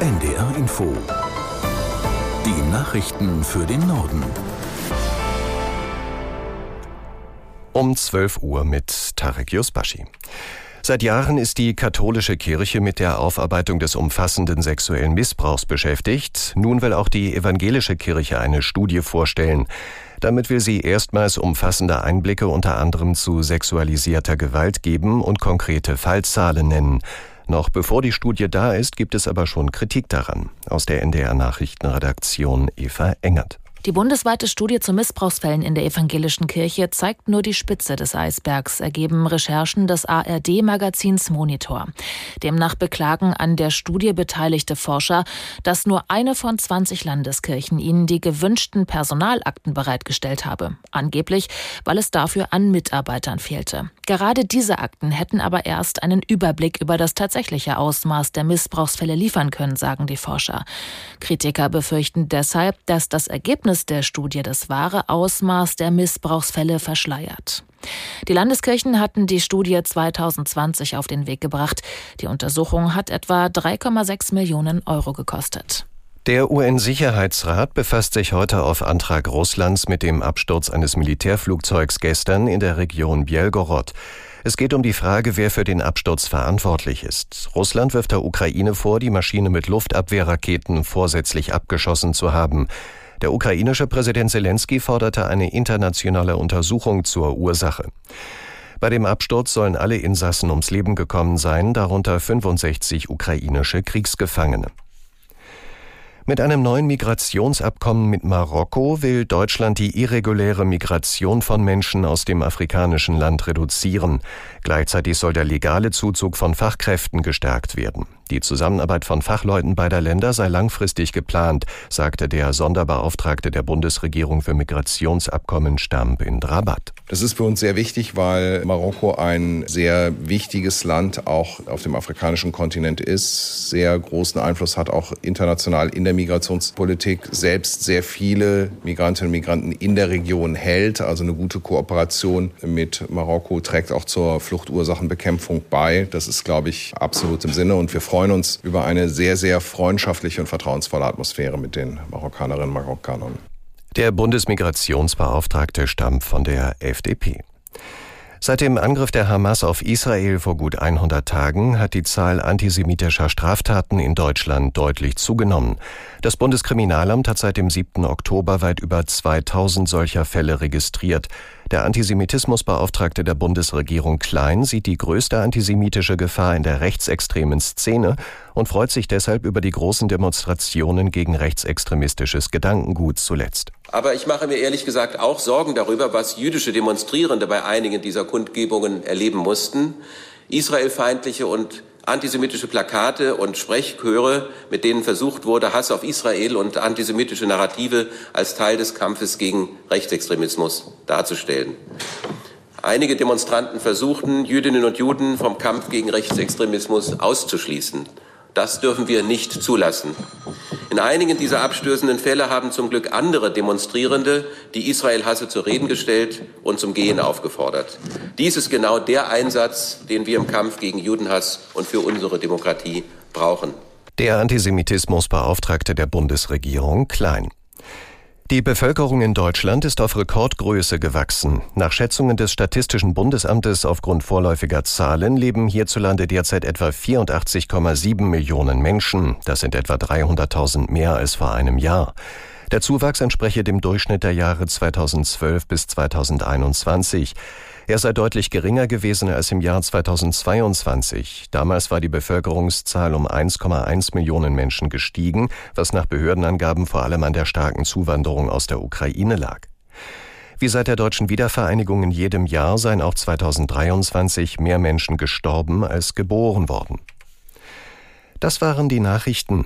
NDR Info. Die Nachrichten für den Norden. Um 12 Uhr mit Tarek Yusbashi. Seit Jahren ist die katholische Kirche mit der Aufarbeitung des umfassenden sexuellen Missbrauchs beschäftigt. Nun will auch die evangelische Kirche eine Studie vorstellen. Damit will sie erstmals umfassende Einblicke unter anderem zu sexualisierter Gewalt geben und konkrete Fallzahlen nennen. Noch bevor die Studie da ist, gibt es aber schon Kritik daran. Aus der NDR Nachrichtenredaktion Eva Engert. Die bundesweite Studie zu Missbrauchsfällen in der evangelischen Kirche zeigt nur die Spitze des Eisbergs, ergeben Recherchen des ARD-Magazins Monitor. Demnach beklagen an der Studie beteiligte Forscher, dass nur eine von 20 Landeskirchen ihnen die gewünschten Personalakten bereitgestellt habe. Angeblich, weil es dafür an Mitarbeitern fehlte. Gerade diese Akten hätten aber erst einen Überblick über das tatsächliche Ausmaß der Missbrauchsfälle liefern können, sagen die Forscher. Kritiker befürchten deshalb, dass das Ergebnis Ergebnis der Studie das wahre Ausmaß der Missbrauchsfälle verschleiert. Die Landeskirchen hatten die Studie 2020 auf den Weg gebracht. Die Untersuchung hat etwa 3,6 Millionen Euro gekostet. Der UN-Sicherheitsrat befasst sich heute auf Antrag Russlands mit dem Absturz eines Militärflugzeugs gestern in der Region Bielgorod. Es geht um die Frage, wer für den Absturz verantwortlich ist. Russland wirft der Ukraine vor, die Maschine mit Luftabwehrraketen vorsätzlich abgeschossen zu haben. Der ukrainische Präsident Zelensky forderte eine internationale Untersuchung zur Ursache. Bei dem Absturz sollen alle Insassen ums Leben gekommen sein, darunter 65 ukrainische Kriegsgefangene. Mit einem neuen Migrationsabkommen mit Marokko will Deutschland die irreguläre Migration von Menschen aus dem afrikanischen Land reduzieren. Gleichzeitig soll der legale Zuzug von Fachkräften gestärkt werden. Die Zusammenarbeit von Fachleuten beider Länder sei langfristig geplant, sagte der Sonderbeauftragte der Bundesregierung für Migrationsabkommen Stamp in Rabat. Das ist für uns sehr wichtig, weil Marokko ein sehr wichtiges Land auch auf dem afrikanischen Kontinent ist, sehr großen Einfluss hat auch international in der Migrationspolitik, selbst sehr viele Migrantinnen und Migranten in der Region hält. Also eine gute Kooperation mit Marokko trägt auch zur Fluchtursachenbekämpfung bei. Das ist, glaube ich, absolut im Sinne und wir freuen freuen uns über eine sehr, sehr freundschaftliche und vertrauensvolle Atmosphäre mit den Marokkanerinnen und Marokkanern. Der Bundesmigrationsbeauftragte stammt von der FDP. Seit dem Angriff der Hamas auf Israel vor gut 100 Tagen hat die Zahl antisemitischer Straftaten in Deutschland deutlich zugenommen. Das Bundeskriminalamt hat seit dem 7. Oktober weit über 2000 solcher Fälle registriert. Der Antisemitismusbeauftragte der Bundesregierung Klein sieht die größte antisemitische Gefahr in der rechtsextremen Szene und freut sich deshalb über die großen Demonstrationen gegen rechtsextremistisches Gedankengut zuletzt. Aber ich mache mir ehrlich gesagt auch Sorgen darüber, was jüdische Demonstrierende bei einigen dieser Kundgebungen erleben mussten. Israelfeindliche und antisemitische Plakate und Sprechchöre, mit denen versucht wurde, Hass auf Israel und antisemitische Narrative als Teil des Kampfes gegen Rechtsextremismus darzustellen. Einige Demonstranten versuchten, Jüdinnen und Juden vom Kampf gegen Rechtsextremismus auszuschließen. Das dürfen wir nicht zulassen. In einigen dieser abstößenden Fälle haben zum Glück andere Demonstrierende die Israel-Hasse zur Reden gestellt und zum Gehen aufgefordert. Dies ist genau der Einsatz, den wir im Kampf gegen Judenhass und für unsere Demokratie brauchen. Der Antisemitismusbeauftragte der Bundesregierung Klein. Die Bevölkerung in Deutschland ist auf Rekordgröße gewachsen. Nach Schätzungen des Statistischen Bundesamtes aufgrund vorläufiger Zahlen leben hierzulande derzeit etwa 84,7 Millionen Menschen. Das sind etwa 300.000 mehr als vor einem Jahr. Der Zuwachs entspreche dem Durchschnitt der Jahre 2012 bis 2021. Er sei deutlich geringer gewesen als im Jahr 2022. Damals war die Bevölkerungszahl um 1,1 Millionen Menschen gestiegen, was nach Behördenangaben vor allem an der starken Zuwanderung aus der Ukraine lag. Wie seit der deutschen Wiedervereinigung in jedem Jahr seien auch 2023 mehr Menschen gestorben als geboren worden. Das waren die Nachrichten.